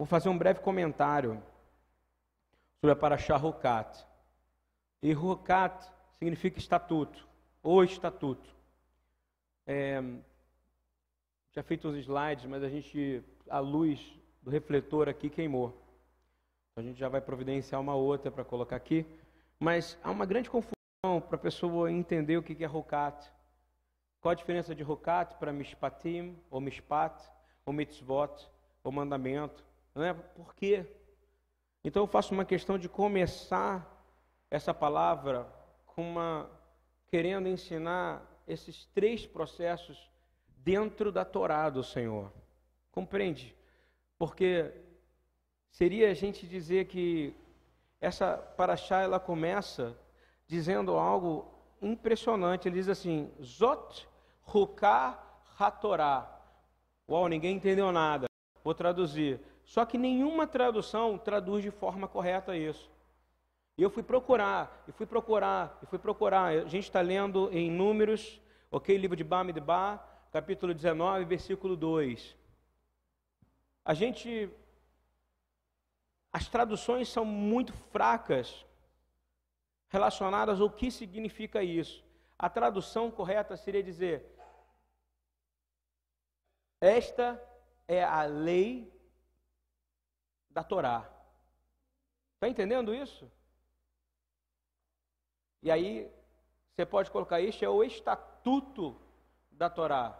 Vou fazer um breve comentário sobre a Parashá Rukat. E Rukat significa estatuto, ou estatuto. É, já feito uns slides, mas a gente, a luz do refletor aqui queimou. Então a gente já vai providenciar uma outra para colocar aqui. Mas há uma grande confusão para a pessoa entender o que é Rukat. Qual a diferença de Rukat para Mishpatim, ou Mishpat, ou Mitzvot, ou mandamento? Não é? Por quê? Então eu faço uma questão de começar essa palavra com uma querendo ensinar esses três processos dentro da Torá do Senhor. Compreende? Porque seria a gente dizer que essa paraxá ela começa dizendo algo impressionante. Ele diz assim: Zot Ruká Hatorá. Uau, ninguém entendeu nada. Vou traduzir. Só que nenhuma tradução traduz de forma correta isso. E eu fui procurar, e fui procurar, e fui procurar. A gente está lendo em Números, ok? Livro de Bamidbar, capítulo 19, versículo 2. A gente. As traduções são muito fracas relacionadas ao que significa isso. A tradução correta seria dizer: Esta é a lei da Torá. Está entendendo isso? E aí, você pode colocar: Este é o estatuto da Torá.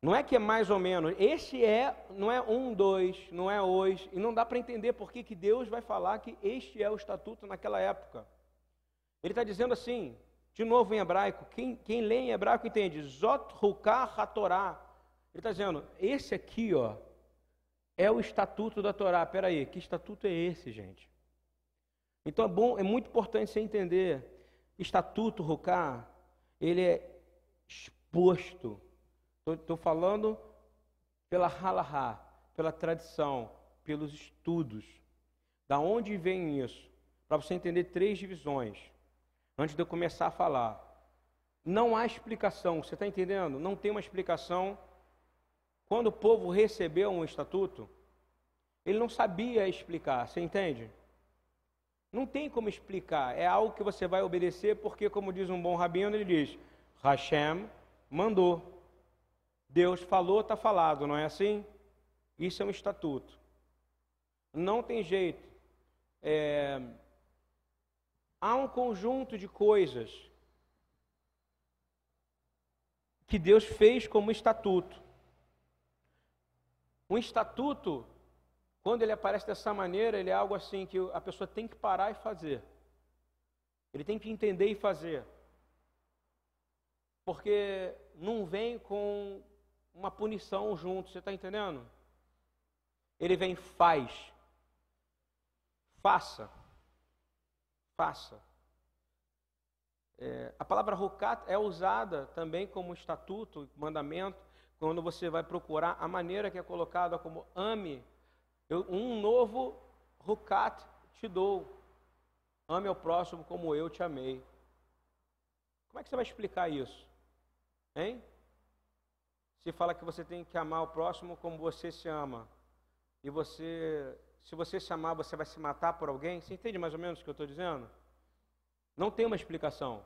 Não é que é mais ou menos, este é, não é um, dois, não é hoje, e não dá para entender por que, que Deus vai falar que este é o estatuto naquela época. Ele está dizendo assim, de novo em hebraico, quem, quem lê em hebraico entende, Zot Hukah HaTorah. Ele está dizendo, esse aqui, ó, é o estatuto da Torá. Espera aí, que estatuto é esse, gente? Então é bom, é muito importante você entender, estatuto Hukah, ele é exposto. Estou falando pela halahá, pela tradição, pelos estudos. Da onde vem isso? Para você entender três divisões. Antes de eu começar a falar. Não há explicação, você está entendendo? Não tem uma explicação. Quando o povo recebeu um estatuto, ele não sabia explicar, você entende? Não tem como explicar, é algo que você vai obedecer, porque, como diz um bom rabino, ele diz: Hashem mandou. Deus falou, está falado, não é assim? Isso é um estatuto. Não tem jeito. É... Há um conjunto de coisas que Deus fez como estatuto. Um estatuto, quando ele aparece dessa maneira, ele é algo assim que a pessoa tem que parar e fazer. Ele tem que entender e fazer porque não vem com uma punição junto, você está entendendo? Ele vem, faz. Faça. Faça. É, a palavra rukat é usada também como estatuto, mandamento, quando você vai procurar a maneira que é colocada como ame. Eu, um novo rukat te dou. Ame ao próximo como eu te amei. Como é que você vai explicar isso? Hein? Se fala que você tem que amar o próximo como você se ama. E você, se você se amar, você vai se matar por alguém. Você entende mais ou menos o que eu estou dizendo? Não tem uma explicação.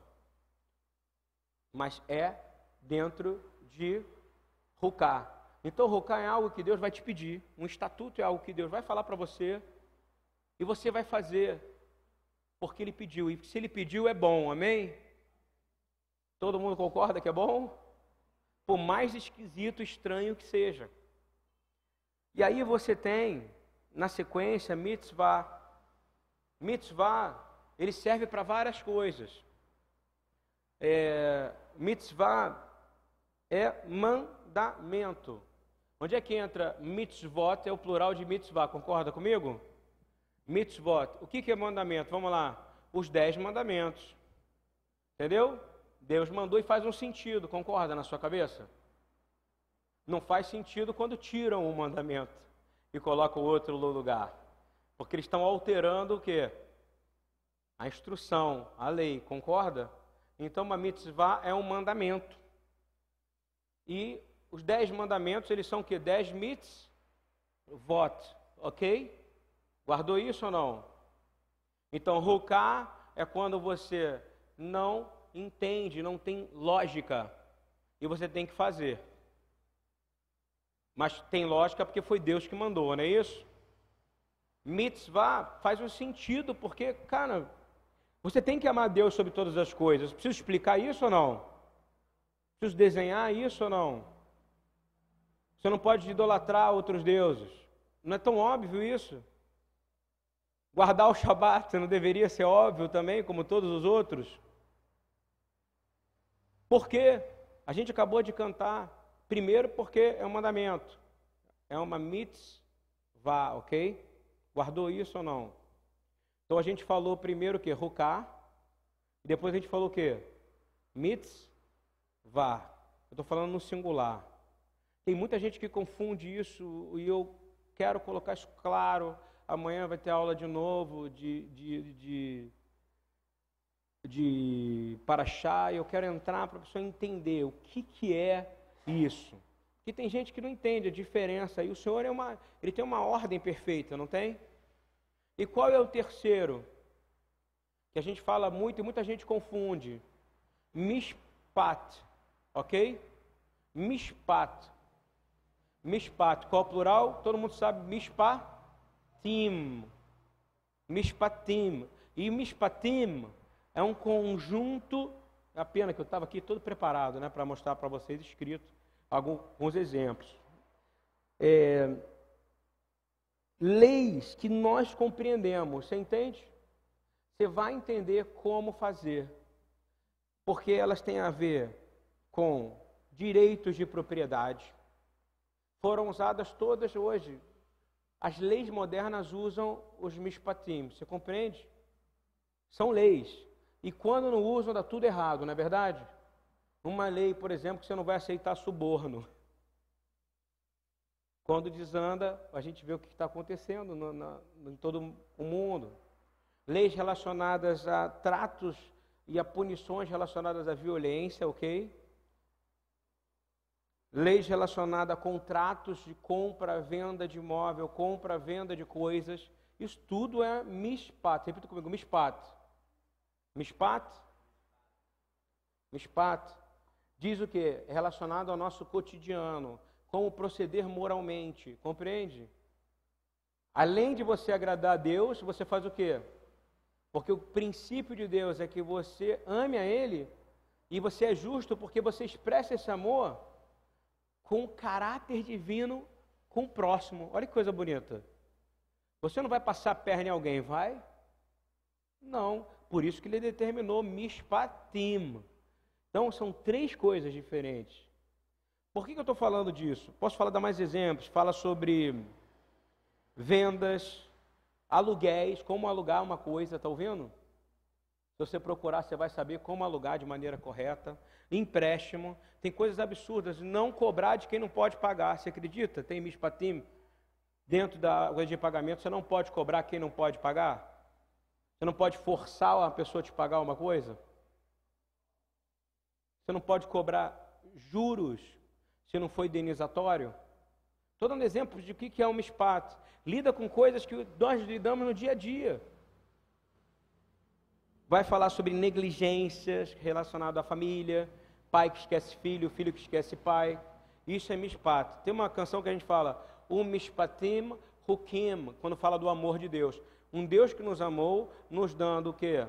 Mas é dentro de Ruká. Então, Ruká é algo que Deus vai te pedir. Um estatuto é algo que Deus vai falar para você. E você vai fazer. Porque Ele pediu. E se Ele pediu, é bom. Amém? Todo mundo concorda que é bom? Por mais esquisito, estranho que seja. E aí você tem, na sequência, mitzvah. Mitzvah, ele serve para várias coisas. É, mitzvah é mandamento. Onde é que entra mitzvot? É o plural de mitzvah, concorda comigo? Mitzvot. O que, que é mandamento? Vamos lá. Os dez mandamentos. Entendeu? Deus mandou e faz um sentido, concorda na sua cabeça? Não faz sentido quando tiram um mandamento e colocam outro no lugar. Porque eles estão alterando o quê? A instrução, a lei, concorda? Então, uma mitzvah é um mandamento. E os dez mandamentos, eles são o quê? Dez mitzvot. vote, ok? Guardou isso ou não? Então, rocar é quando você não entende, não tem lógica e você tem que fazer. Mas tem lógica porque foi Deus que mandou, não é isso? Mitzvah faz um sentido, porque, cara, você tem que amar Deus sobre todas as coisas. Preciso explicar isso ou não? Preciso desenhar isso ou não? Você não pode idolatrar outros deuses. Não é tão óbvio isso? Guardar o Shabat não deveria ser óbvio também, como todos os outros? Por quê? A gente acabou de cantar. Primeiro, porque é um mandamento. É uma mitzvah, ok? Guardou isso ou não? Então a gente falou primeiro o que? Ruká. Depois a gente falou o que? Mitzvah. Eu estou falando no singular. Tem muita gente que confunde isso e eu quero colocar isso claro. Amanhã vai ter aula de novo de, de, de de Paraxá, e eu quero entrar para a pessoa entender o que, que é isso. Porque tem gente que não entende a diferença, e o Senhor é uma, ele tem uma ordem perfeita, não tem? E qual é o terceiro? Que a gente fala muito e muita gente confunde. Mishpat, ok? Mishpat. Mishpat, qual é o plural? Todo mundo sabe, mishpatim. Mishpatim. E mishpatim é um conjunto, é a pena que eu estava aqui todo preparado né, para mostrar para vocês escrito alguns exemplos. É, leis que nós compreendemos, você entende? Você vai entender como fazer, porque elas têm a ver com direitos de propriedade. Foram usadas todas hoje. As leis modernas usam os mishpatim, você compreende? São leis. E quando não usam, dá tudo errado, não é verdade? Uma lei, por exemplo, que você não vai aceitar suborno. Quando desanda, a gente vê o que está acontecendo no, na, em todo o mundo. Leis relacionadas a tratos e a punições relacionadas à violência, ok? Leis relacionadas a contratos de compra, venda de imóvel, compra, venda de coisas. Isso tudo é mispat. Repita comigo, mispat. Mishpat? Mishpat diz o que? Relacionado ao nosso cotidiano, como proceder moralmente, compreende? Além de você agradar a Deus, você faz o quê? Porque o princípio de Deus é que você ame a Ele e você é justo porque você expressa esse amor com o caráter divino com o próximo. Olha que coisa bonita. Você não vai passar a perna em alguém, vai? Não. Por isso que ele determinou mishpatim. Então são três coisas diferentes. Por que, que eu estou falando disso? Posso falar dar mais exemplos? Fala sobre vendas, aluguéis, como alugar uma coisa, está ouvindo? Se você procurar, você vai saber como alugar de maneira correta. Empréstimo, tem coisas absurdas. Não cobrar de quem não pode pagar, você acredita? Tem mishpatim dentro da coisa de pagamento, você não pode cobrar quem não pode pagar? Você não pode forçar a pessoa a te pagar uma coisa? Você não pode cobrar juros se não for indenizatório? Estou dando exemplos de o que é uma espada. Lida com coisas que nós lidamos no dia a dia. Vai falar sobre negligências relacionadas à família, pai que esquece filho, filho que esquece pai. Isso é mishpat. Tem uma canção que a gente fala, o mishpatim hukim, quando fala do amor de Deus. Um Deus que nos amou, nos dando o que?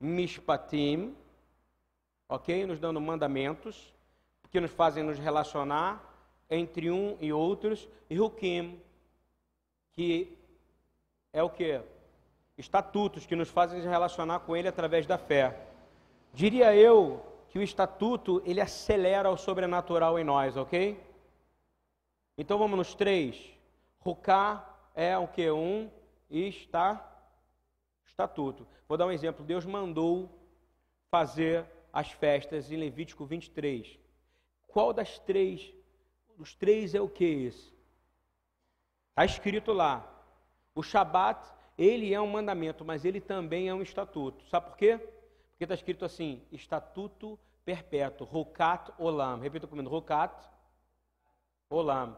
Mishpatim, ok? Nos dando mandamentos, que nos fazem nos relacionar entre um e outros, e Hukim, que é o que? Estatutos que nos fazem relacionar com Ele através da fé. Diria eu que o estatuto ele acelera o sobrenatural em nós, ok? Então vamos nos três. Ruká é o que? Um está estatuto. Vou dar um exemplo. Deus mandou fazer as festas em Levítico 23. Qual das três? Os três é o que esse? Está escrito lá. O Shabat, ele é um mandamento, mas ele também é um estatuto. Sabe por quê? Porque está escrito assim: estatuto perpétuo, Rokat Olam. Repita comigo: Rokat Olam.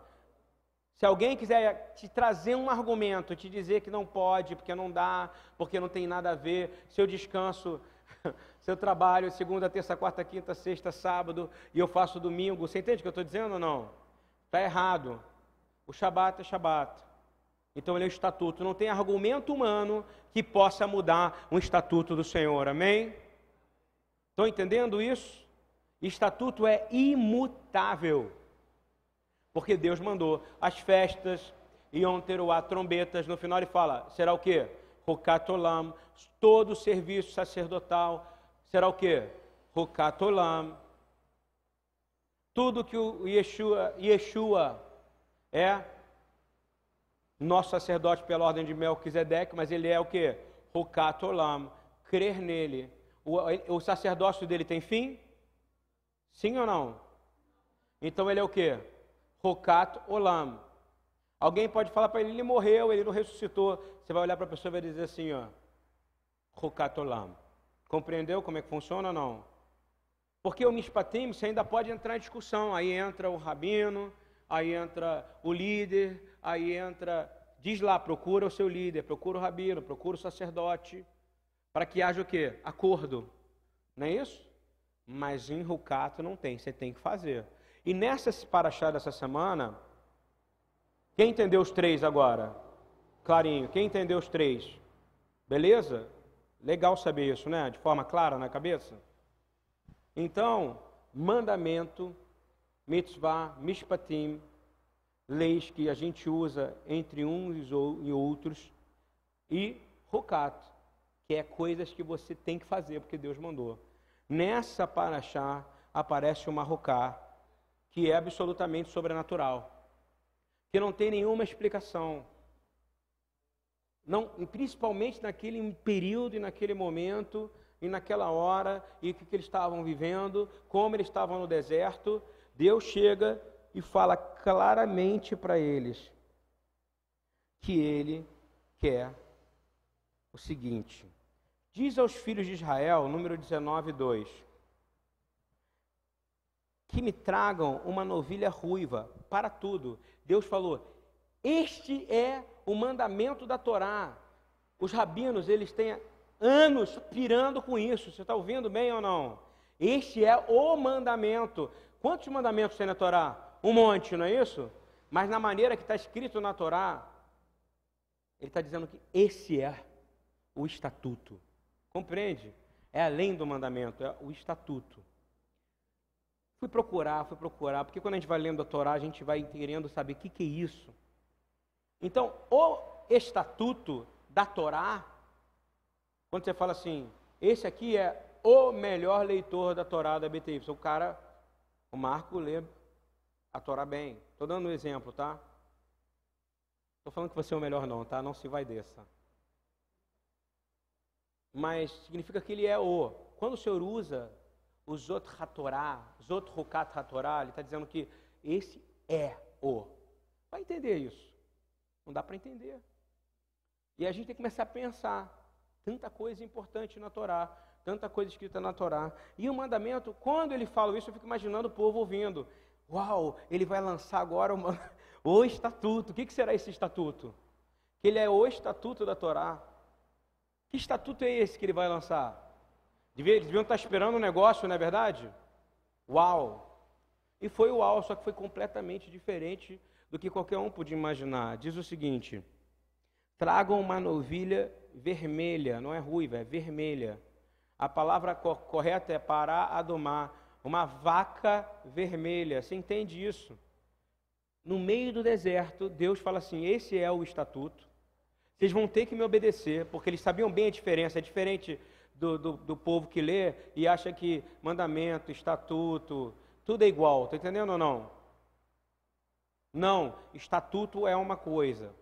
Se alguém quiser te trazer um argumento, te dizer que não pode, porque não dá, porque não tem nada a ver, seu descanso, seu trabalho, segunda, terça, quarta, quinta, sexta, sábado, e eu faço domingo, você entende o que eu estou dizendo ou não? Está errado. O Shabat é Shabat. Então ele é o estatuto. Não tem argumento humano que possa mudar um estatuto do Senhor. Amém? Estão entendendo isso? Estatuto é imutável. Porque Deus mandou. As festas iam ter o trombetas. No final ele fala: será o quê? Rokatolam. Todo o serviço sacerdotal será o quê? Rokatolam. Tudo que o Yeshua, Yeshua é nosso sacerdote pela ordem de Melquisedeque, mas ele é o que? Rokatolam. Crer nele. O, o sacerdócio dele tem fim? Sim ou não? Então ele é o que? Rokat Olam. Alguém pode falar para ele, ele morreu, ele não ressuscitou. Você vai olhar para a pessoa e vai dizer assim, ó, Rokat Olam. Compreendeu como é que funciona ou não? Porque o Mishpatim, você ainda pode entrar em discussão. Aí entra o rabino, aí entra o líder, aí entra, diz lá, procura o seu líder, procura o rabino, procura o sacerdote, para que haja o quê? Acordo. Não é isso? Mas em Rucato não tem, você tem que fazer. E nessa paraxá dessa semana, quem entendeu os três agora? Clarinho, quem entendeu os três? Beleza? Legal saber isso, né? De forma clara na cabeça? Então, mandamento, mitzvah, mishpatim, leis que a gente usa entre uns e outros, e rokat, que é coisas que você tem que fazer porque Deus mandou. Nessa paraxá aparece uma roká, que é absolutamente sobrenatural, que não tem nenhuma explicação. Não, principalmente naquele período e naquele momento e naquela hora e o que, que eles estavam vivendo, como eles estavam no deserto, Deus chega e fala claramente para eles que ele quer o seguinte: diz aos filhos de Israel, número 19, 2 que me tragam uma novilha ruiva para tudo. Deus falou: Este é o mandamento da Torá. Os rabinos, eles têm anos pirando com isso. Você está ouvindo bem ou não? Este é o mandamento. Quantos mandamentos tem na Torá? Um monte, não é isso? Mas na maneira que está escrito na Torá, ele está dizendo que esse é o estatuto. Compreende? É além do mandamento, é o estatuto. Fui procurar, fui procurar, porque quando a gente vai lendo a Torá, a gente vai querendo saber o que, que é isso. Então, o estatuto da Torá, quando você fala assim, esse aqui é o melhor leitor da Torá da BTY, o cara, o Marco lê a Torá bem. Estou dando um exemplo, tá? Estou falando que você é o melhor não, tá? Não se vai dessa. Mas significa que ele é o. Quando o Senhor usa o Zot HaTorah, Zot Rukat HaTorah, ele está dizendo que esse é o. Vai entender isso. Não dá para entender. E a gente tem que começar a pensar. Tanta coisa importante na Torá, tanta coisa escrita na Torá. E o mandamento, quando ele fala isso, eu fico imaginando o povo ouvindo. Uau, ele vai lançar agora o, o estatuto. O que, que será esse estatuto? Que ele é o estatuto da Torá. Que estatuto é esse que ele vai lançar? Eles deviam estar esperando um negócio, não é verdade? Uau! E foi uau, só que foi completamente diferente do que qualquer um podia imaginar. Diz o seguinte: tragam uma novilha vermelha, não é ruiva, é vermelha. A palavra correta é para adomar, uma vaca vermelha. Você entende isso? No meio do deserto, Deus fala assim: esse é o estatuto. Vocês vão ter que me obedecer, porque eles sabiam bem a diferença. É diferente do, do, do povo que lê e acha que mandamento, estatuto, tudo é igual. Está entendendo ou não? Não, estatuto é uma coisa.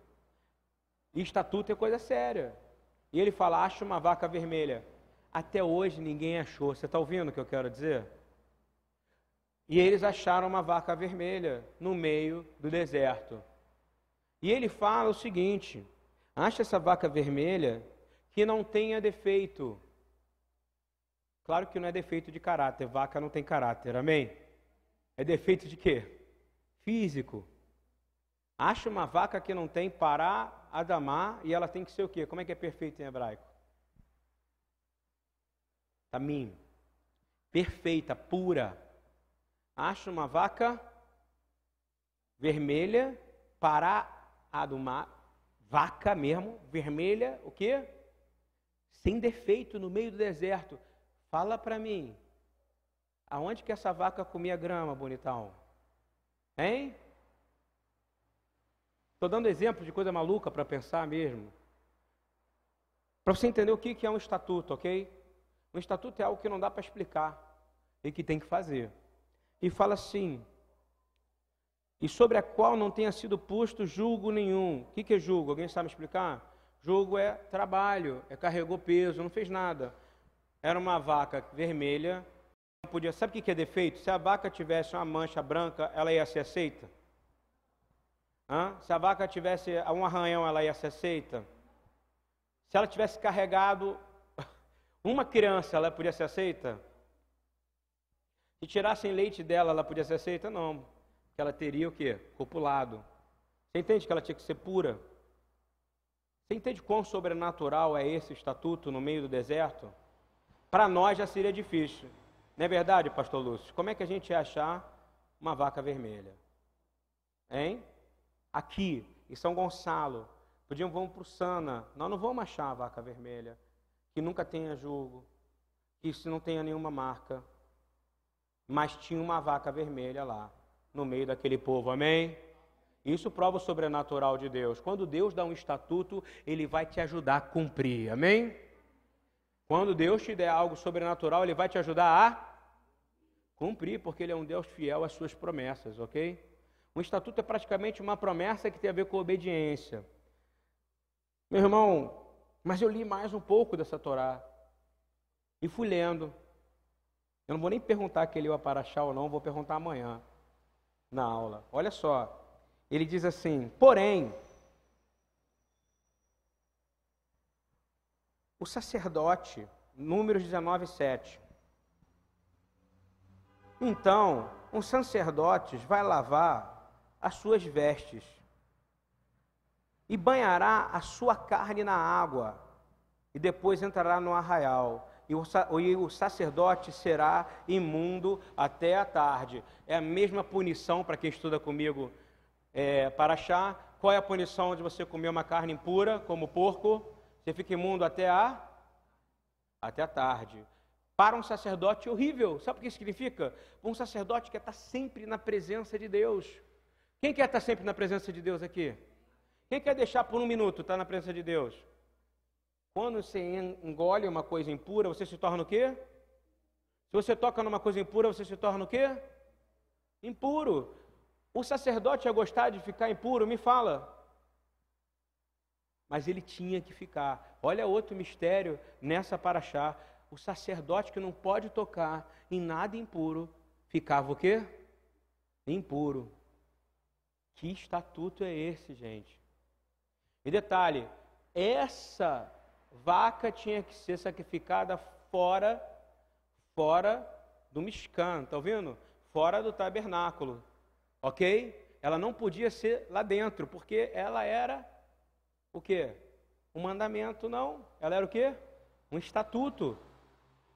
Estatuto é coisa séria. E ele fala: acha uma vaca vermelha. Até hoje ninguém achou. Você está ouvindo o que eu quero dizer? E eles acharam uma vaca vermelha no meio do deserto. E ele fala o seguinte: acha essa vaca vermelha que não tenha defeito, Claro que não é defeito de caráter, vaca não tem caráter, amém? É defeito de quê? Físico. Acha uma vaca que não tem pará, adamá, e ela tem que ser o quê? Como é que é perfeito em hebraico? Tamim. Perfeita, pura. Acha uma vaca vermelha, pará, adumá, vaca mesmo, vermelha, o quê? Sem defeito no meio do deserto. Fala para mim, aonde que essa vaca comia grama, bonitão? Hein? Estou dando exemplo de coisa maluca para pensar mesmo. Para você entender o que é um estatuto, ok? Um estatuto é algo que não dá para explicar e que tem que fazer. E fala assim: e sobre a qual não tenha sido posto julgo nenhum. O que é julgo? Alguém sabe me explicar? Julgo é trabalho, é carregou peso, não fez nada. Era uma vaca vermelha, não podia. Sabe o que é defeito? Se a vaca tivesse uma mancha branca, ela ia ser aceita? Hã? Se a vaca tivesse um arranhão, ela ia ser aceita? Se ela tivesse carregado uma criança, ela podia ser aceita? Se tirassem leite dela, ela podia ser aceita? Não. Porque ela teria o quê? Copulado. Você entende que ela tinha que ser pura? Você entende quão sobrenatural é esse estatuto no meio do deserto? Para nós já seria difícil. Não é verdade, pastor Lúcio? Como é que a gente ia achar uma vaca vermelha? Hein? aqui em São Gonçalo, podiam vamos para o Sana, nós não vamos achar a vaca vermelha, que nunca tenha julgo, que se não tenha nenhuma marca, mas tinha uma vaca vermelha lá, no meio daquele povo, amém? Isso prova o sobrenatural de Deus. Quando Deus dá um estatuto, Ele vai te ajudar a cumprir, amém? Quando Deus te der algo sobrenatural, Ele vai te ajudar a cumprir, porque Ele é um Deus fiel às suas promessas, ok? Um estatuto é praticamente uma promessa que tem a ver com obediência. Meu irmão, mas eu li mais um pouco dessa Torá. E fui lendo. Eu não vou nem perguntar que ele ia paraxá ou não, vou perguntar amanhã na aula. Olha só. Ele diz assim: porém, o sacerdote, Números 19, 7. Então, um sacerdote vai lavar as suas vestes e banhará a sua carne na água, e depois entrará no arraial, e o, sacerdote será imundo até a tarde. É a mesma punição para quem estuda comigo é, para achar. Qual é a punição de você comer uma carne impura, como porco? Você fica imundo até a até a tarde. Para um sacerdote horrível. Sabe o que significa? Um sacerdote que está sempre na presença de Deus. Quem quer estar sempre na presença de Deus aqui? Quem quer deixar por um minuto estar na presença de Deus? Quando você engole uma coisa impura, você se torna o quê? Se você toca numa coisa impura, você se torna o quê? Impuro. O sacerdote ia gostar de ficar impuro? Me fala. Mas ele tinha que ficar. Olha outro mistério nessa paraxá. O sacerdote que não pode tocar em nada impuro, ficava o quê? Impuro. Que estatuto é esse, gente? E detalhe, essa vaca tinha que ser sacrificada fora, fora do Mishkan, tá ouvindo? Fora do tabernáculo, ok? Ela não podia ser lá dentro, porque ela era o quê? Um mandamento, não. Ela era o quê? Um estatuto.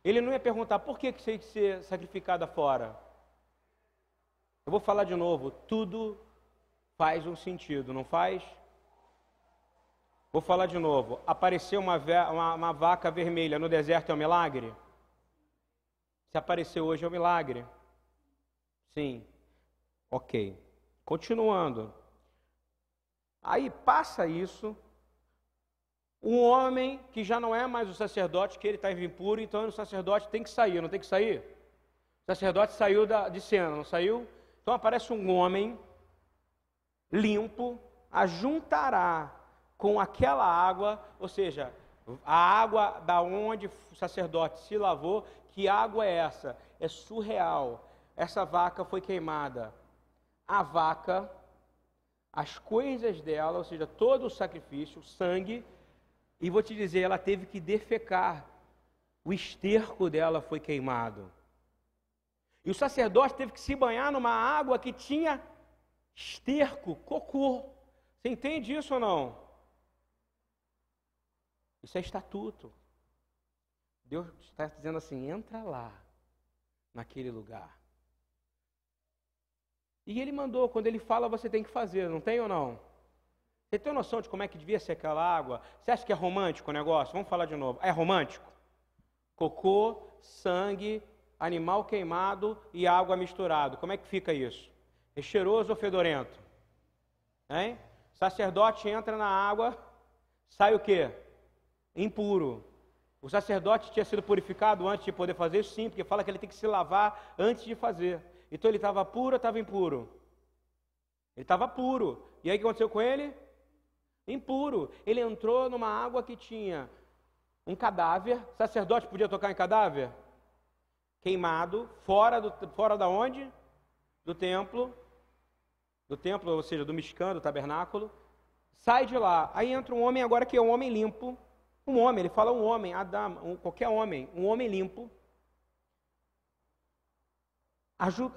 Ele não ia perguntar por que, que tinha que ser sacrificada fora. Eu vou falar de novo, tudo faz um sentido, não faz? Vou falar de novo. Apareceu uma, uma, uma vaca vermelha no deserto é um milagre? Se apareceu hoje é um milagre? Sim. Ok. Continuando. Aí passa isso. Um homem que já não é mais o sacerdote, que ele está impuro, então o sacerdote tem que sair, não tem que sair? O sacerdote saiu da, de cena, não saiu? Então aparece um homem limpo, ajuntará com aquela água, ou seja, a água da onde o sacerdote se lavou, que água é essa? É surreal. Essa vaca foi queimada. A vaca, as coisas dela, ou seja, todo o sacrifício, o sangue, e vou te dizer, ela teve que defecar. O esterco dela foi queimado. E o sacerdote teve que se banhar numa água que tinha Esterco, cocô. Você entende isso ou não? Isso é estatuto. Deus está dizendo assim: entra lá, naquele lugar. E ele mandou, quando ele fala, você tem que fazer, não tem ou não? Você tem noção de como é que devia ser aquela água? Você acha que é romântico o negócio? Vamos falar de novo. É romântico? Cocô, sangue, animal queimado e água misturado. Como é que fica isso? É cheiroso ou fedorento? Hein? Sacerdote entra na água, sai o quê? Impuro. O sacerdote tinha sido purificado antes de poder fazer? Sim, porque fala que ele tem que se lavar antes de fazer. Então ele estava puro ou estava impuro? Ele estava puro. E aí o que aconteceu com ele? impuro. Ele entrou numa água que tinha um cadáver. Sacerdote podia tocar em cadáver? Queimado, fora, do, fora da onde? Do templo. Do templo, ou seja, do Mishkan, do tabernáculo. Sai de lá. Aí entra um homem agora que é um homem limpo. Um homem, ele fala um homem, Adam, um, qualquer homem, um homem limpo.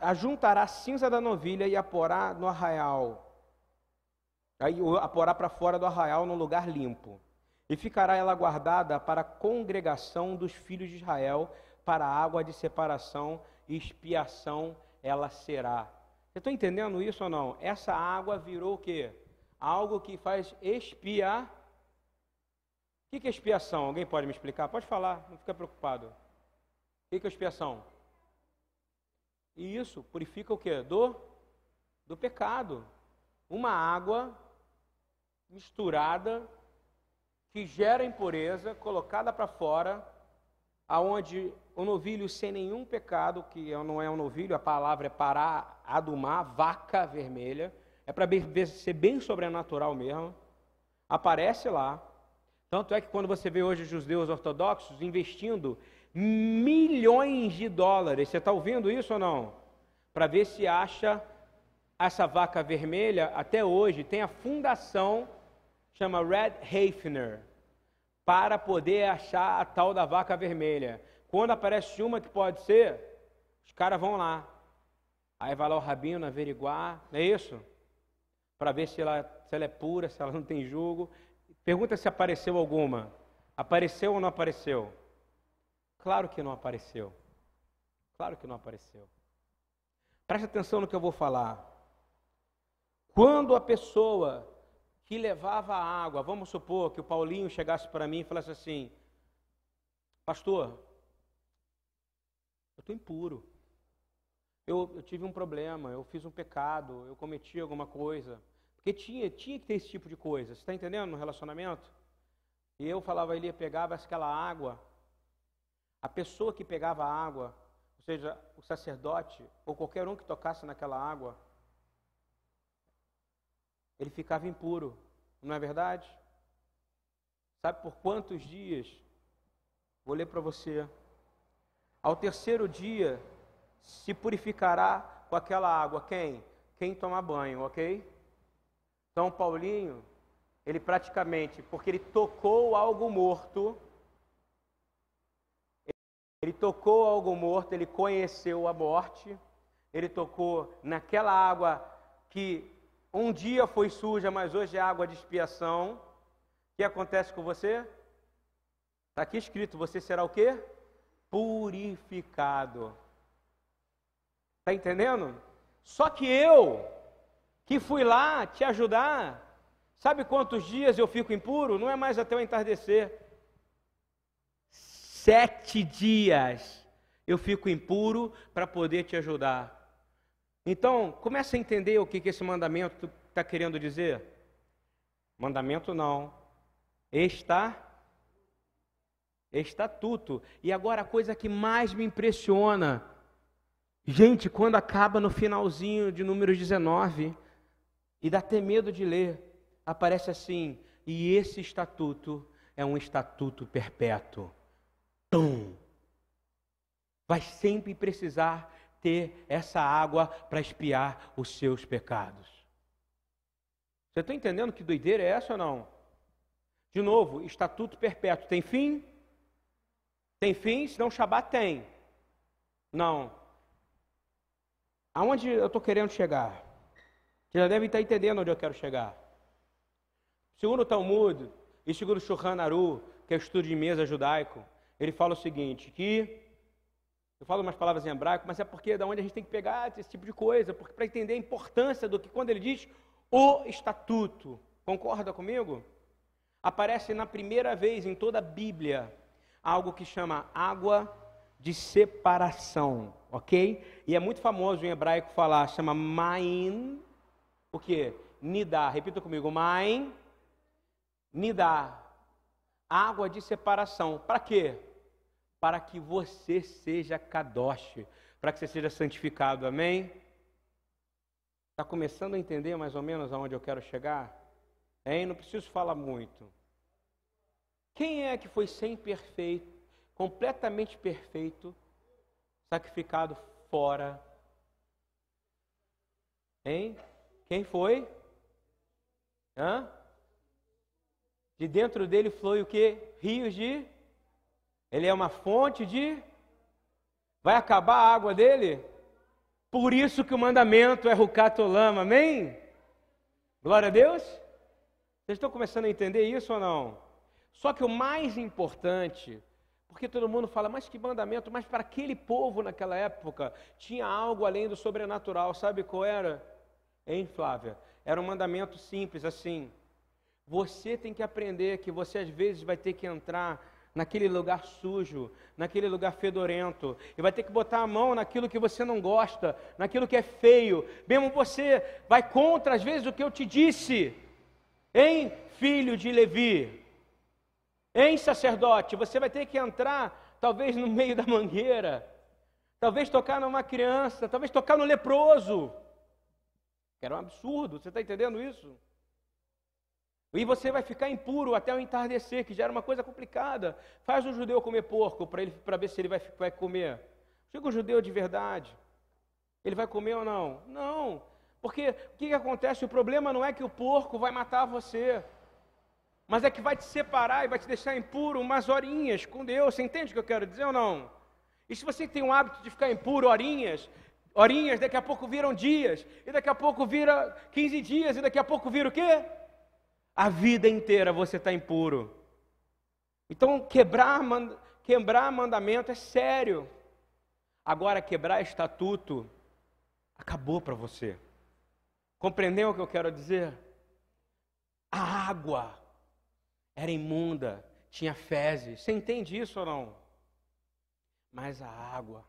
Ajuntará a cinza da novilha e a porá no arraial Aí a porá para fora do arraial num lugar limpo. E ficará ela guardada para a congregação dos filhos de Israel, para a água de separação e expiação ela será. Você está entendendo isso ou não? Essa água virou o quê? Algo que faz expiar. O que é expiação? Alguém pode me explicar? Pode falar, não fica preocupado. O que é expiação? E isso purifica o quê? Do, do pecado. Uma água misturada, que gera impureza, colocada para fora, aonde o novilho sem nenhum pecado, que não é um novilho, a palavra é para adumar, vaca vermelha, é para ser bem sobrenatural mesmo, aparece lá. Tanto é que quando você vê hoje os judeus ortodoxos investindo milhões de dólares, você está ouvindo isso ou não? Para ver se acha essa vaca vermelha, até hoje, tem a fundação chama Red Hafner, para poder achar a tal da vaca vermelha. Quando aparece uma que pode ser, os caras vão lá. Aí vai lá o rabino averiguar, não é isso? Para ver se ela, se ela é pura, se ela não tem jugo. Pergunta se apareceu alguma. Apareceu ou não apareceu? Claro que não apareceu. Claro que não apareceu. Preste atenção no que eu vou falar. Quando a pessoa que levava a água. Vamos supor que o Paulinho chegasse para mim e falasse assim: Pastor, eu estou impuro. Eu, eu, tive um problema, eu fiz um pecado, eu cometi alguma coisa. Porque tinha, tinha que ter esse tipo de coisa. Você está entendendo no relacionamento? E eu falava, ele pegava aquela água. A pessoa que pegava a água, ou seja, o sacerdote, ou qualquer um que tocasse naquela água, ele ficava impuro, não é verdade? Sabe por quantos dias? Vou ler para você. Ao terceiro dia se purificará com aquela água quem? Quem toma banho, ok? Então Paulinho, ele praticamente, porque ele tocou algo morto, ele tocou algo morto, ele conheceu a morte, ele tocou naquela água que um dia foi suja, mas hoje é água de expiação. O que acontece com você? Está aqui escrito: você será o quê? Purificado. Está entendendo? Só que eu, que fui lá te ajudar, sabe quantos dias eu fico impuro? Não é mais até o entardecer. Sete dias eu fico impuro para poder te ajudar. Então, comece a entender o que, que esse mandamento está querendo dizer. Mandamento não. Está estatuto. E agora a coisa que mais me impressiona, gente, quando acaba no finalzinho de número 19, e dá até medo de ler, aparece assim: e esse estatuto é um estatuto perpétuo. Tum! Vai sempre precisar ter essa água para espiar os seus pecados. Você está entendendo que doideira é essa ou não? De novo, estatuto perpétuo tem fim? Tem fim, senão o Shabat tem. Não. Aonde eu estou querendo chegar? Você já deve estar entendendo onde eu quero chegar. Segundo o Talmud e segundo o Shulchan Aru, que é o estudo de mesa judaico, ele fala o seguinte, que eu falo umas palavras em hebraico, mas é porque é da onde a gente tem que pegar esse tipo de coisa, porque para entender a importância do que quando ele diz o estatuto. Concorda comigo? Aparece na primeira vez em toda a Bíblia algo que chama água de separação, ok? E é muito famoso em hebraico falar, chama main, o que? Nidá. Repita comigo, main, nidá. Água de separação. Para quê? Para que você seja kadosh, para que você seja santificado, amém? Está começando a entender mais ou menos aonde eu quero chegar? Hein? Não preciso falar muito. Quem é que foi sem perfeito, completamente perfeito, sacrificado fora? Hein? Quem foi? Hã? De dentro dele flui o que? Rios de. Ele é uma fonte de. Vai acabar a água dele? Por isso que o mandamento é rucatolama, amém? Glória a Deus. Vocês estão começando a entender isso ou não? Só que o mais importante, porque todo mundo fala, mas que mandamento, mas para aquele povo naquela época tinha algo além do sobrenatural, sabe qual era? Hein, Flávia? Era um mandamento simples assim. Você tem que aprender que você às vezes vai ter que entrar naquele lugar sujo, naquele lugar fedorento, e vai ter que botar a mão naquilo que você não gosta, naquilo que é feio, mesmo você vai contra às vezes o que eu te disse, hein, filho de Levi, hein, sacerdote, você vai ter que entrar talvez no meio da mangueira, talvez tocar numa criança, talvez tocar no leproso, era um absurdo, você está entendendo isso? E você vai ficar impuro até o entardecer, que já era uma coisa complicada. Faz um judeu comer porco para ele para ver se ele vai, vai comer. Chega um judeu de verdade. Ele vai comer ou não? Não. Porque o que, que acontece? O problema não é que o porco vai matar você, mas é que vai te separar e vai te deixar impuro umas horinhas com Deus. Você entende o que eu quero dizer ou não? E se você tem um hábito de ficar impuro horinhas, horinhas daqui a pouco viram dias, e daqui a pouco vira 15 dias, e daqui a pouco vira o quê? A vida inteira você está impuro. Então, quebrar, quebrar mandamento é sério. Agora, quebrar estatuto acabou para você. Compreendeu o que eu quero dizer? A água era imunda, tinha fezes. Você entende isso ou não? Mas a água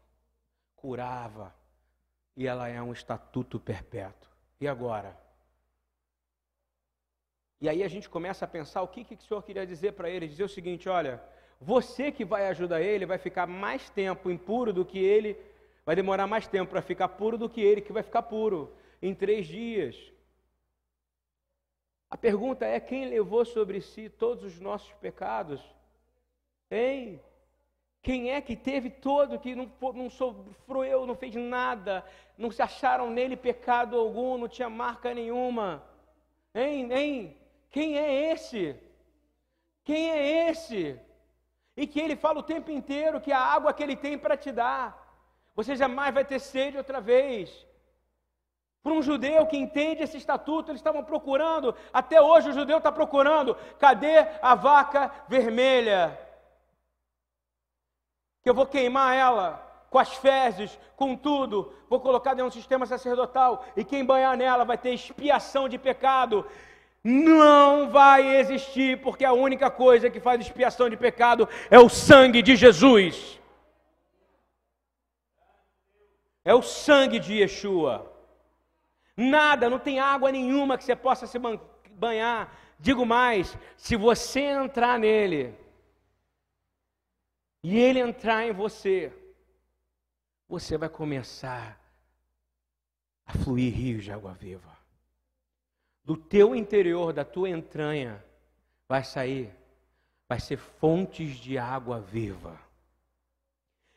curava e ela é um estatuto perpétuo. E agora? E aí a gente começa a pensar o que, que o Senhor queria dizer para ele. Dizer o seguinte: olha, você que vai ajudar ele vai ficar mais tempo impuro do que ele, vai demorar mais tempo para ficar puro do que ele que vai ficar puro em três dias. A pergunta é: quem levou sobre si todos os nossos pecados? Hein? Quem é que teve todo, que não, não sofreu, não fez nada, não se acharam nele pecado algum, não tinha marca nenhuma? Hein? Hein? Quem é esse? Quem é esse? E que ele fala o tempo inteiro que a água que ele tem para te dar, você jamais vai ter sede outra vez. Para um judeu que entende esse estatuto, eles estavam procurando, até hoje o judeu está procurando, cadê a vaca vermelha? Que eu vou queimar ela com as fezes, com tudo, vou colocar dentro do sistema sacerdotal, e quem banhar nela vai ter expiação de pecado não vai existir, porque a única coisa que faz expiação de pecado é o sangue de Jesus. É o sangue de Yeshua. Nada, não tem água nenhuma que você possa se banhar. Digo mais, se você entrar nele e ele entrar em você, você vai começar a fluir rios de água viva do teu interior, da tua entranha, vai sair, vai ser fontes de água viva.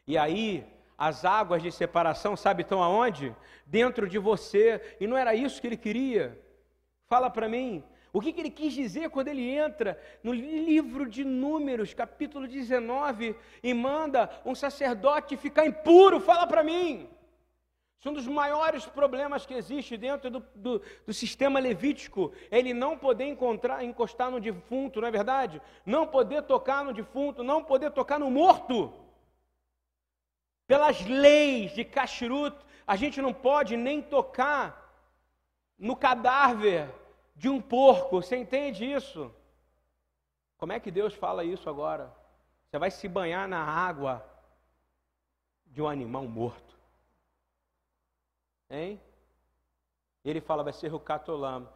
E aí, as águas de separação, sabe, estão aonde? Dentro de você. E não era isso que ele queria. Fala para mim. O que, que ele quis dizer quando ele entra no livro de Números, capítulo 19, e manda um sacerdote ficar impuro? Fala para mim. Isso é um dos maiores problemas que existe dentro do, do, do, sistema levítico. Ele não poder encontrar, encostar no defunto, não é verdade? Não poder tocar no defunto, não poder tocar no morto. Pelas leis de Kashrut, a gente não pode nem tocar no cadáver de um porco. Você entende isso? Como é que Deus fala isso agora? Você vai se banhar na água de um animal morto. Hein? Ele fala, vai ser o catolam.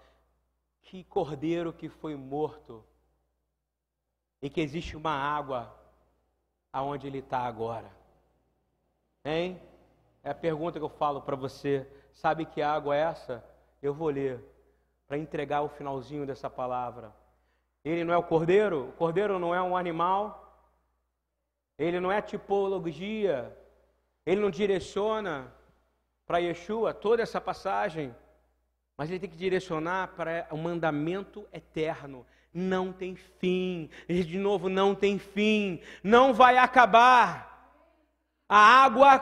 Que cordeiro que foi morto. E que existe uma água aonde ele está agora. Hein? É a pergunta que eu falo para você. Sabe que água é essa? Eu vou ler para entregar o finalzinho dessa palavra. Ele não é o cordeiro? O cordeiro não é um animal? Ele não é tipologia? Ele não direciona para Yeshua toda essa passagem, mas ele tem que direcionar para o mandamento eterno. Não tem fim. E de novo, não tem fim. Não vai acabar. A água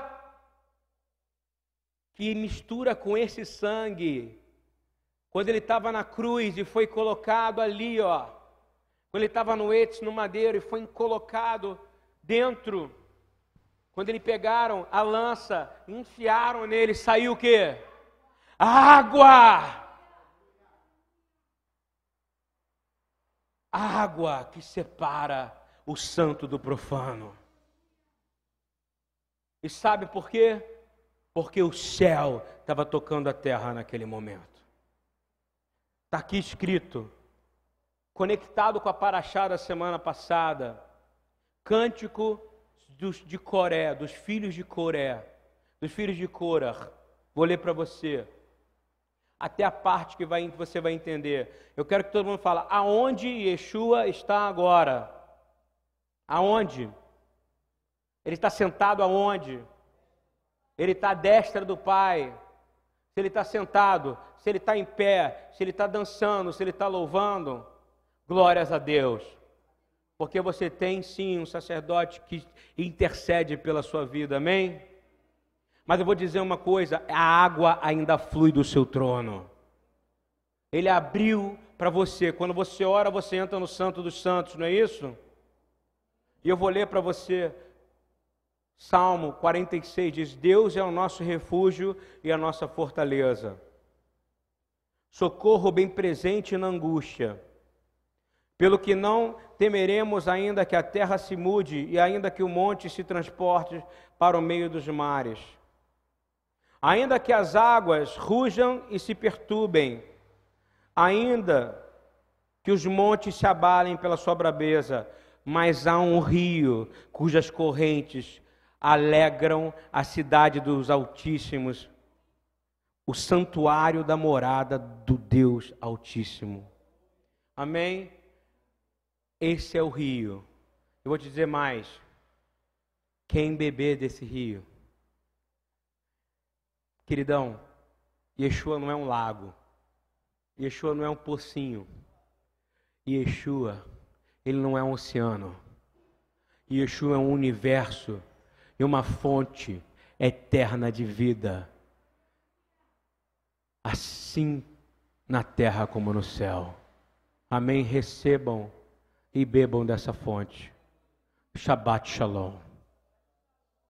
que mistura com esse sangue, quando ele estava na cruz e foi colocado ali, ó, quando ele estava no etes, no madeiro e foi colocado dentro quando eles pegaram a lança, enfiaram nele, saiu o quê? Água! Água que separa o santo do profano. E sabe por quê? Porque o céu estava tocando a terra naquele momento. Está aqui escrito, conectado com a paraxá da semana passada, cântico dos, de Coré, dos filhos de Coré, dos filhos de Corah. Vou ler para você. Até a parte que vai, você vai entender. Eu quero que todo mundo fale, aonde Yeshua está agora? Aonde? Ele está sentado aonde? Ele está à destra do Pai. Se ele está sentado, se ele está em pé, se ele está dançando, se ele está louvando, glórias a Deus. Porque você tem sim um sacerdote que intercede pela sua vida, amém? Mas eu vou dizer uma coisa: a água ainda flui do seu trono. Ele abriu para você. Quando você ora, você entra no Santo dos Santos, não é isso? E eu vou ler para você. Salmo 46 diz: Deus é o nosso refúgio e a nossa fortaleza. Socorro bem presente na angústia. Pelo que não temeremos ainda que a terra se mude e ainda que o monte se transporte para o meio dos mares. Ainda que as águas rujam e se perturbem, ainda que os montes se abalem pela sua brabeza, mas há um rio cujas correntes alegram a cidade dos Altíssimos, o santuário da morada do Deus Altíssimo. Amém? Esse é o rio. Eu vou te dizer mais. Quem beber desse rio, queridão, Yeshua não é um lago. Yeshua não é um pocinho. Yeshua, ele não é um oceano. Yeshua é um universo e uma fonte eterna de vida. Assim na terra como no céu. Amém. Recebam e bebam dessa fonte. Shabbat Shalom.